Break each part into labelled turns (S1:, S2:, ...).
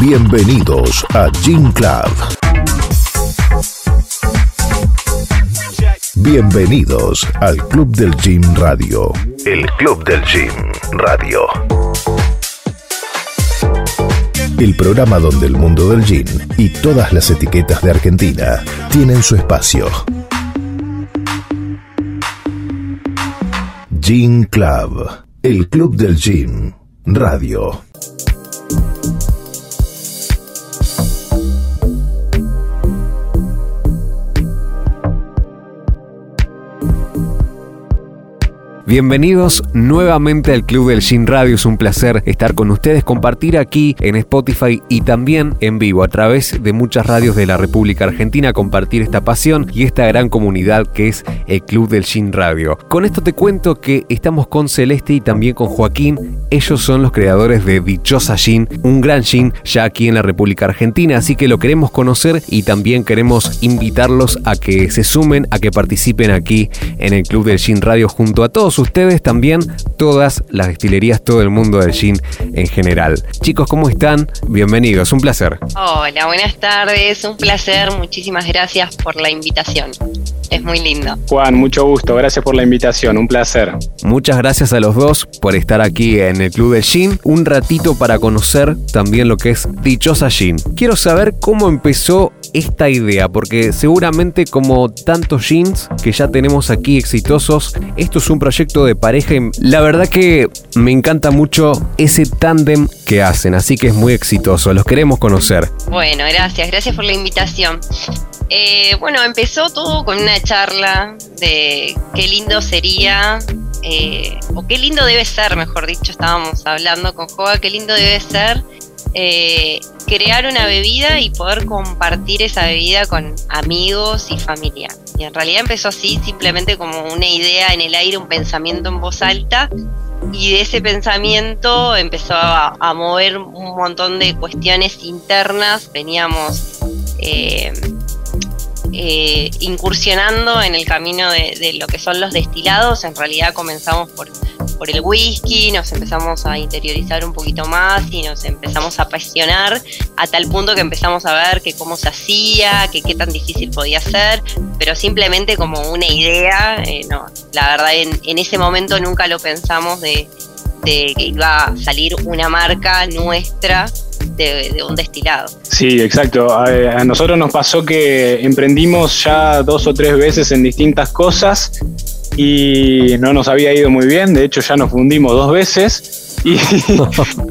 S1: Bienvenidos a Gym Club. Bienvenidos al Club del Gym Radio. El Club del Gym Radio. El programa donde el mundo del gym y todas las etiquetas de Argentina tienen su espacio. Gym Club. El Club del Gym Radio.
S2: Bienvenidos nuevamente al Club del Gin Radio. Es un placer estar con ustedes, compartir aquí en Spotify y también en vivo a través de muchas radios de la República Argentina, compartir esta pasión y esta gran comunidad que es el Club del Gin Radio. Con esto te cuento que estamos con Celeste y también con Joaquín. Ellos son los creadores de Dichosa Gin, un gran gin ya aquí en la República Argentina, así que lo queremos conocer y también queremos invitarlos a que se sumen, a que participen aquí en el Club del Gin Radio junto a todos ustedes también, todas las destilerías, todo el mundo del gin en general. Chicos, ¿cómo están? Bienvenidos, un placer.
S3: Hola, buenas tardes, un placer, muchísimas gracias por la invitación. Es muy lindo.
S4: Juan, mucho gusto, gracias por la invitación, un placer.
S2: Muchas gracias a los dos por estar aquí en el Club de Gin, un ratito para conocer también lo que es Dichosa Gin. Quiero saber cómo empezó esta idea, porque seguramente como tantos jeans que ya tenemos aquí exitosos, esto es un proyecto de pareja y la verdad que me encanta mucho ese tándem que hacen, así que es muy exitoso, los queremos conocer.
S3: Bueno, gracias, gracias por la invitación. Eh, bueno, empezó todo con una charla de qué lindo sería, eh, o qué lindo debe ser, mejor dicho, estábamos hablando con Joa, qué lindo debe ser eh, crear una bebida y poder compartir esa bebida con amigos y familia. Y en realidad empezó así, simplemente como una idea en el aire, un pensamiento en voz alta. Y de ese pensamiento empezó a, mover un montón de cuestiones internas. Veníamos eh, eh, incursionando en el camino de, lo que son los destilados. En realidad comenzamos por, por el whisky, nos empezamos a interiorizar un poquito más y nos empezamos a apasionar a tal punto que empezamos a ver que cómo se hacía, que qué tan difícil podía ser, pero simplemente como una idea, eh, no, la verdad en, en ese momento nunca lo pensamos de, de que iba a salir una marca nuestra de, un destilado.
S4: Sí, exacto. A, nosotros nos pasó que emprendimos ya dos o tres veces en distintas cosas y no nos había ido muy bien. De hecho, ya nos fundimos dos veces y,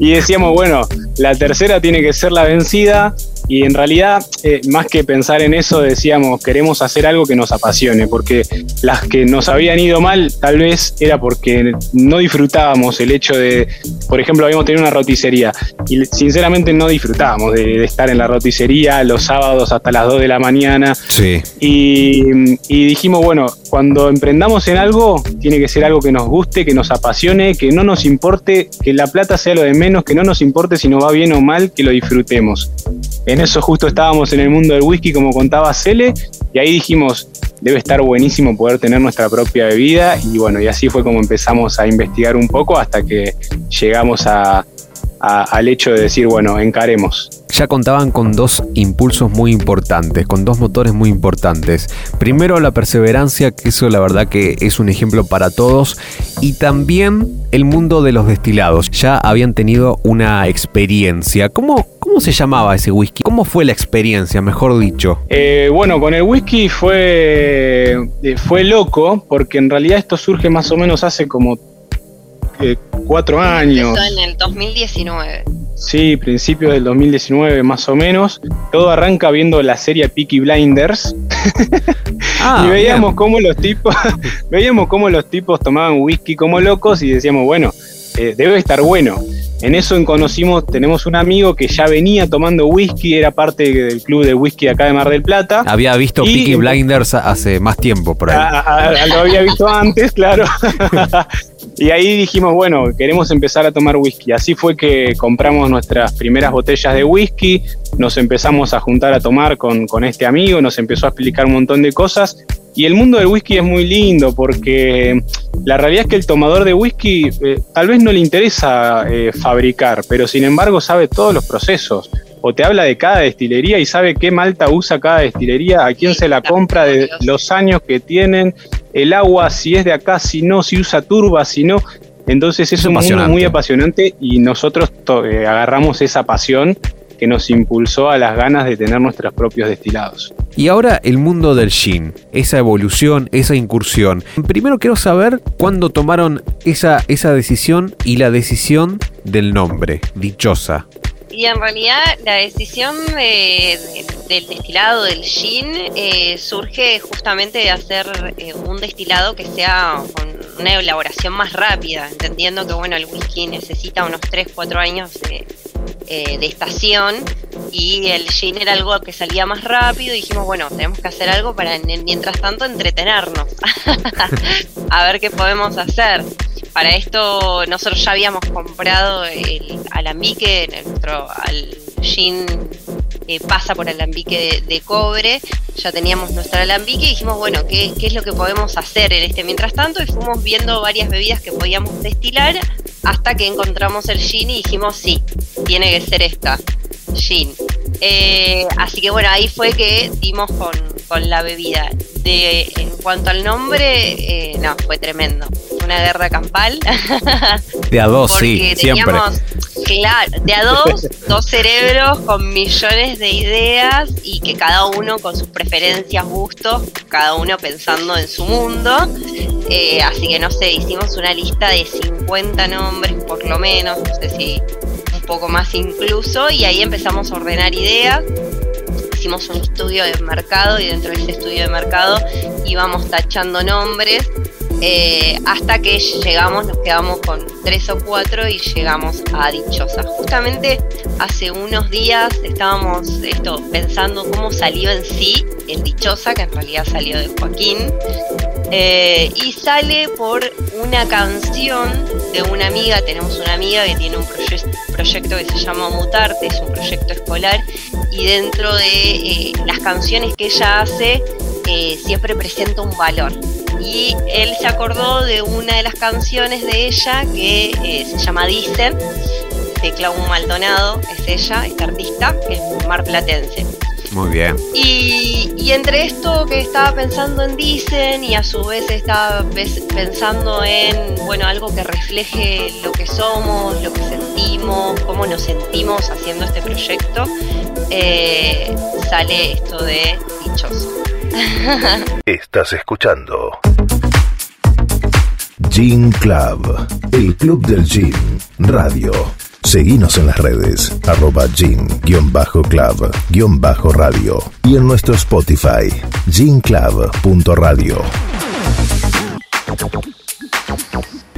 S4: decíamos, bueno, la tercera tiene que ser la vencida y en realidad, eh, más que pensar en eso, decíamos, queremos hacer algo que nos apasione, porque las que nos habían ido mal, tal vez era porque no disfrutábamos el hecho de, por ejemplo, habíamos tenido una roticería y sinceramente no disfrutábamos de, estar en la roticería los sábados hasta las 2 de la mañana.
S2: Sí.
S4: Y, y dijimos, bueno, cuando emprendamos en algo, tiene que ser algo que nos guste, que nos apasione, que no nos importe, que la plata sea lo de menos, que no nos importe si nos va bien o mal, que lo disfrutemos. En eso justo estábamos en el mundo del whisky, como contaba Cele, y ahí dijimos, debe estar buenísimo poder tener nuestra propia bebida, y bueno, y así fue como empezamos a investigar un poco hasta que llegamos a, al hecho de decir, bueno, encaremos.
S2: Ya contaban con dos impulsos muy importantes, con dos motores muy importantes. Primero la perseverancia, que eso la verdad que es un ejemplo para todos, y también el mundo de los destilados. Ya habían tenido una experiencia. ¿Cómo, cómo se llamaba ese whisky? ¿Cómo fue la experiencia, mejor dicho?
S4: Eh, bueno, con el whisky fue, eh, fue loco, porque en realidad esto surge más o menos hace como cuatro años.
S3: Empezó en el 2019.
S4: Sí, principios del 2019 más o menos. Todo arranca viendo la serie Peaky Blinders. Ah, y veíamos cómo los tipos, veíamos cómo los tipos tomaban whisky como locos y decíamos, bueno, eh, debe estar bueno. En eso conocimos, tenemos un amigo que ya venía tomando whisky, era parte del club de whisky acá de Mar del Plata.
S2: Había visto Peaky Blinders hace más tiempo por ahí.
S4: lo había visto antes, claro. y ahí dijimos, bueno, queremos empezar a tomar whisky. Así fue que compramos nuestras primeras botellas de whisky, nos empezamos a juntar a tomar con, con este amigo, nos empezó a explicar un montón de cosas y el mundo del whisky es muy lindo porque la realidad es que el tomador de whisky eh, tal vez no le interesa eh, fabricar, pero sin embargo sabe todos los procesos. o te habla de cada destilería y sabe qué malta usa cada destilería, a quién se la compra, de los años que tienen, el agua, si es de acá, si no, si usa turba, si no. Entonces es, un mundo muy apasionante y nosotros eh, agarramos esa pasión que nos impulsó a las ganas de tener nuestros propios destilados.
S2: Y ahora el mundo del gin, esa evolución, esa incursión. Primero quiero saber cuándo tomaron esa, esa decisión y la decisión del nombre, Dichosa.
S3: Y en realidad la decisión del destilado del gin eh, surge justamente de hacer eh, un destilado que sea con una elaboración más rápida, entendiendo que bueno el whisky necesita unos 3-4 años de, eh, de estación y el gin era algo que salía más rápido dijimos, bueno, tenemos que hacer algo para mientras tanto entretenernos, a ver qué podemos hacer. Para esto nosotros ya habíamos comprado el alambique, nuestro al gin eh, pasa por alambique de, cobre, ya teníamos nuestro alambique y dijimos, bueno, ¿qué, ¿qué, es lo que podemos hacer en este mientras tanto? Y fuimos viendo varias bebidas que podíamos destilar hasta que encontramos el gin y dijimos, sí, tiene que ser esta, gin. Eh, así que bueno, ahí fue que dimos con, con la bebida. De, en cuanto al nombre, eh, no, fue tremendo. Una guerra campal.
S2: De a dos, sí, siempre.
S3: Claro, de a dos, dos cerebros con millones de ideas y que cada uno con sus preferencias, gustos, cada uno pensando en su mundo. Eh, así que no sé, hicimos una lista de 50 nombres por lo menos, no sé si un poco más incluso, y ahí empezamos a ordenar ideas hicimos un estudio de mercado y dentro de ese estudio de mercado íbamos tachando nombres eh, hasta que llegamos, nos quedamos con tres o cuatro y llegamos a Dichosa. Justamente hace unos días estábamos esto, pensando cómo salió en sí el Dichosa, que en realidad salió de Joaquín, eh, y sale por una canción de una amiga, tenemos una amiga que tiene un proyecto que se llama Mutarte, es un proyecto escolar, y dentro de eh, las canciones que ella hace, siempre presenta un valor y él se acordó de una de las canciones de ella que eh, se llama Dicen, de Clau Maldonado, es ella, esta artista, que es marplatense.
S2: Muy bien.
S3: Y, entre esto que estaba pensando en Dicen y a su vez estaba pensando en, bueno, algo que refleje lo que somos, lo que sentimos, cómo nos sentimos haciendo este proyecto, eh, sale esto de Dichoso.
S1: Estás escuchando Gin Club, el club del gin, radio. Seguinos en las redes, arroba gin-club-radio y en nuestro Spotify, ginclub.radio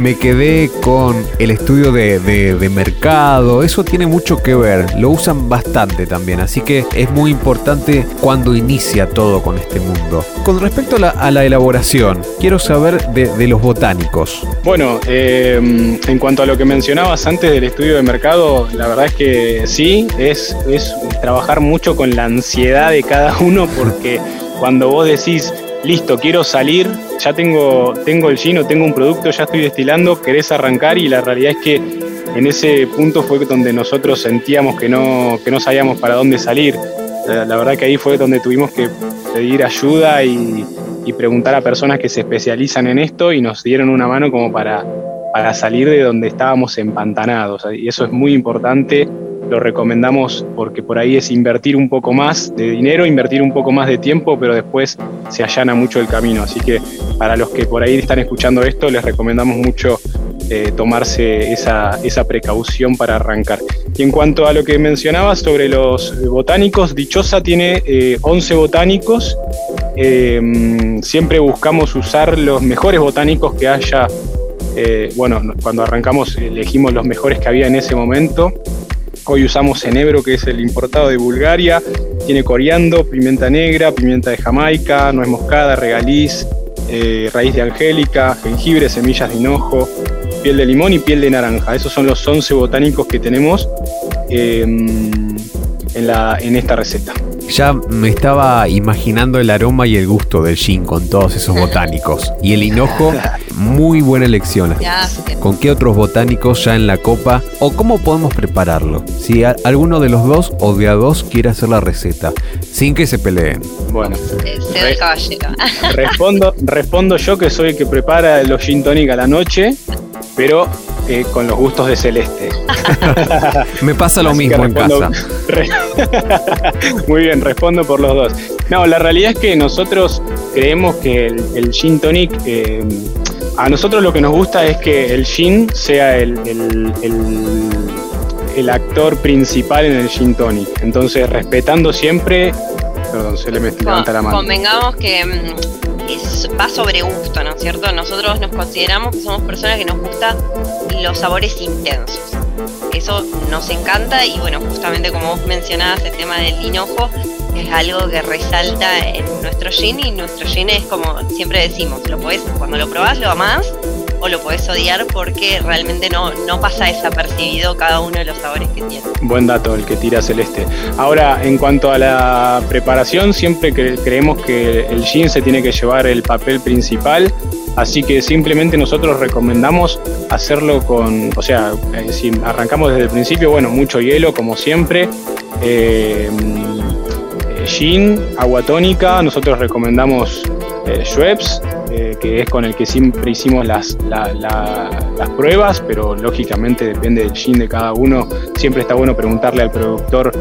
S2: me quedé con el estudio de, mercado, eso tiene mucho que ver, lo usan bastante también, así que es muy importante cuando inicia todo con este mundo. Con respecto a la, elaboración, quiero saber de, los botánicos.
S4: Bueno, em, en cuanto a lo que mencionabas antes del estudio de mercado, la verdad es que sí, es, es trabajar mucho con la ansiedad de cada uno porque cuando vos decís, listo, quiero salir, ya tengo, tengo el gin tengo un producto, ya estoy destilando, querés arrancar y la realidad es que en ese punto fue donde nosotros sentíamos que no, que no sabíamos para dónde salir. La, verdad que ahí fue donde tuvimos que pedir ayuda y, preguntar a personas que se especializan en esto y nos dieron una mano como para, para salir de donde estábamos empantanados. Y eso es muy importante lo recomendamos porque por ahí es invertir un poco más de dinero, invertir un poco más de tiempo, pero después se allana mucho el camino. Así que para los que por ahí están escuchando esto, les recomendamos mucho eh, tomarse esa, esa, precaución para arrancar. Y en cuanto a lo que mencionabas sobre los botánicos, Dichosa tiene 11 eh, botánicos. Eh, siempre buscamos usar los mejores botánicos que haya. bueno, cuando arrancamos elegimos los mejores que había en ese momento Hoy usamos enebro, que es el importado de Bulgaria. Tiene coriando, pimienta negra, pimienta de Jamaica, nuez moscada, regaliz, eh, raíz de angélica, jengibre, semillas de hinojo, piel de limón y piel de naranja. Esos son los 11 botánicos que tenemos em, en, la, en esta receta.
S2: Ya me estaba imaginando el aroma y el gusto del gin con todos esos botánicos. Y el hinojo muy buena elección. ¿Con qué otros botánicos ya en la copa? ¿O cómo podemos prepararlo? Si alguno de los dos o de a dos quiere hacer la receta, sin que se peleen.
S4: Bueno, respondo, respondo yo que soy el que prepara los gin tonic a la noche, pero eh, con los gustos de Celeste.
S2: Me pasa lo mismo en casa.
S4: Muy bien, respondo por los dos. No, la realidad es que nosotros creemos que el, gin tonic, eh, a nosotros lo que nos gusta es que el gin sea el, el, actor principal en el gin tonic. Entonces, respetando siempre... Perdón, se le levanta la mano.
S3: Convengamos que va sobre gusto, ¿no es cierto? Nosotros nos consideramos que somos personas que nos gustan los sabores intensos. Eso nos encanta y bueno, justamente como vos mencionabas, el tema del hinojo es algo que resalta en nuestro gin y nuestro gin es como siempre decimos, lo podés, cuando lo probás lo amás o lo podés odiar porque realmente no, no pasa desapercibido cada uno de los sabores que tiene.
S4: Buen dato el que tira Celeste. Ahora, en cuanto a la preparación, siempre creemos que el gin se tiene que llevar el papel principal, así que simplemente nosotros recomendamos hacerlo con, o sea, eh, si arrancamos desde el principio, bueno, mucho hielo como siempre. Eh, gin, agua tónica, nosotros recomendamos eh, Schweppes, eh, que es con el que siempre hicimos las, las pruebas, pero lógicamente depende del gin de cada uno. Siempre está bueno preguntarle al productor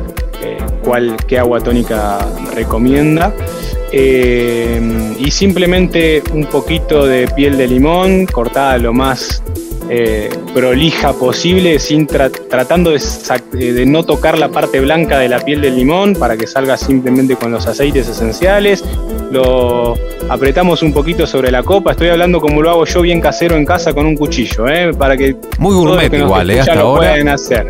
S4: eh, cuál, qué agua tónica recomienda. Eh, y simplemente un poquito de piel de limón cortada lo más eh, prolija posible, sin tratando de, no tocar la parte blanca de la piel del limón para que salga simplemente con los aceites esenciales. Lo apretamos un poquito sobre la copa. Estoy hablando como lo hago yo bien casero en casa con un cuchillo, ¿eh? para que
S2: muy gourmet igual, ¿eh? hasta lo ahora.
S4: pueden hacer.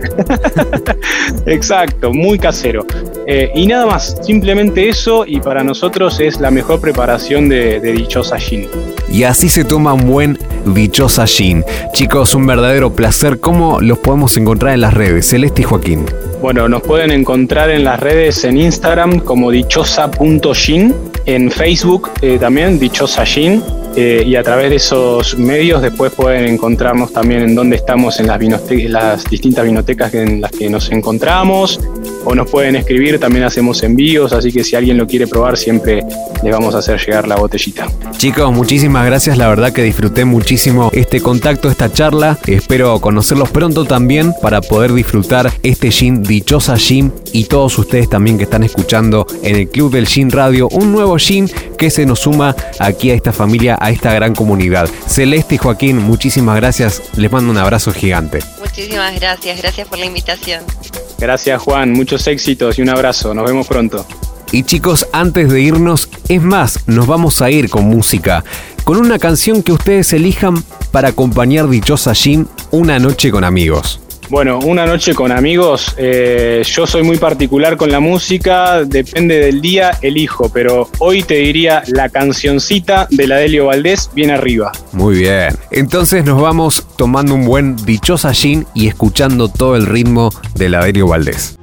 S4: Exacto, muy casero. Eh, y nada más, simplemente eso y para nosotros es la mejor preparación de, de dichosa gin.
S2: Y así se toma un buen dichosa gin. Chicos, un verdadero placer. ¿Cómo los podemos encontrar en las redes? Celeste y Joaquín.
S4: Bueno, nos pueden encontrar en las redes en Instagram como dichosa.gin, en Facebook eh, también dichosa gin eh, y a través de esos medios después pueden encontrarnos también en dónde estamos en las, distintas vinotecas en las que nos encontramos. O nos pueden escribir, también hacemos envíos, así que si alguien lo quiere probar siempre le vamos a hacer llegar la botellita.
S2: Chicos, muchísimas gracias, la verdad que disfruté muchísimo este contacto, esta charla, espero conocerlos pronto también para poder disfrutar este gin, dichosa gin y todos ustedes también que están escuchando en el Club del Gin Radio, un nuevo gin que se nos suma aquí a esta familia, a esta gran comunidad. Celeste y Joaquín, muchísimas gracias, les mando un abrazo gigante.
S3: Muchísimas gracias, gracias por la invitación.
S4: Gracias Juan, muchos éxitos y un abrazo, nos vemos pronto.
S2: Y chicos, antes de irnos, es más, nos vamos a ir con música, con una canción que ustedes elijan para acompañar Dichosa Jim una noche con amigos.
S4: Bueno, una noche con amigos, eh, yo soy muy particular con la música, depende del día, elijo, pero hoy te diría la cancioncita de la Delio Valdés bien arriba.
S2: Muy bien, entonces nos vamos tomando un buen dichosa gin y escuchando todo el ritmo de la Delio Valdés.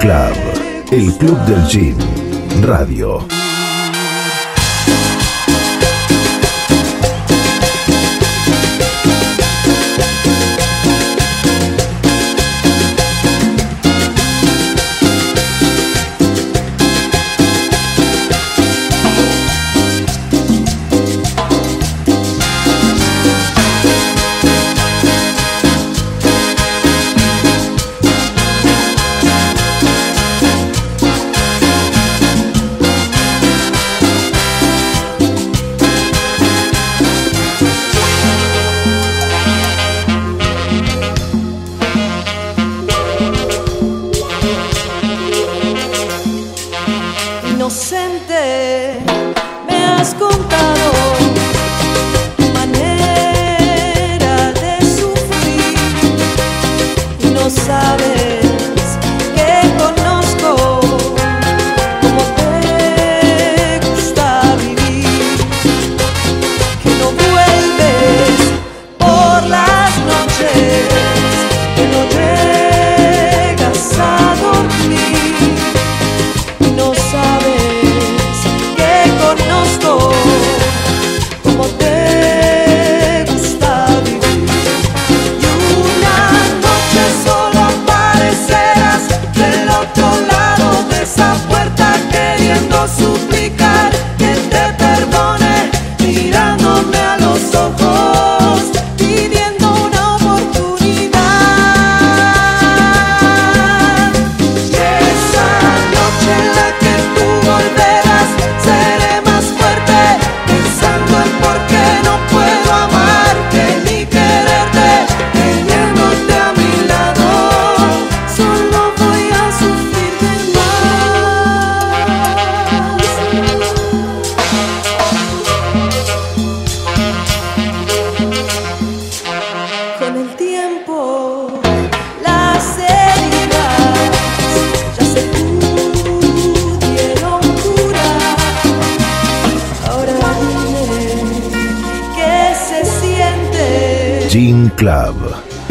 S1: Club, el club del gym, radio.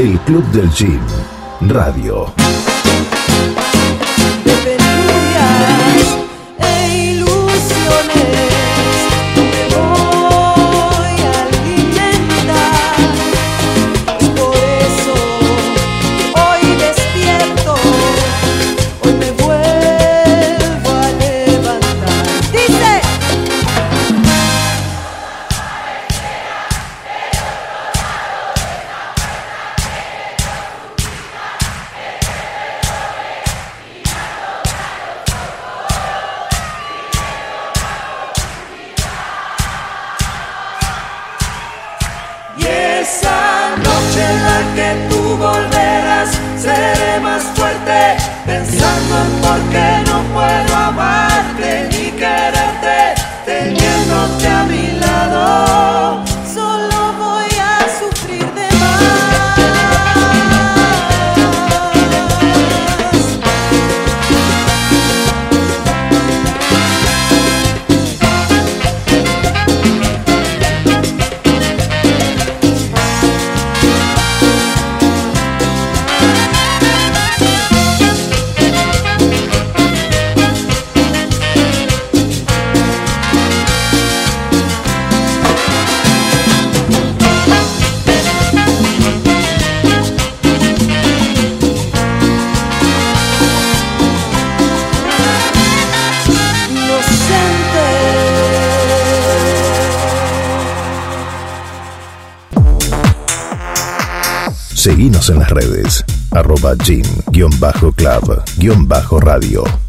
S1: El club del gin, radio. En las redes, arroba gin-club-radio.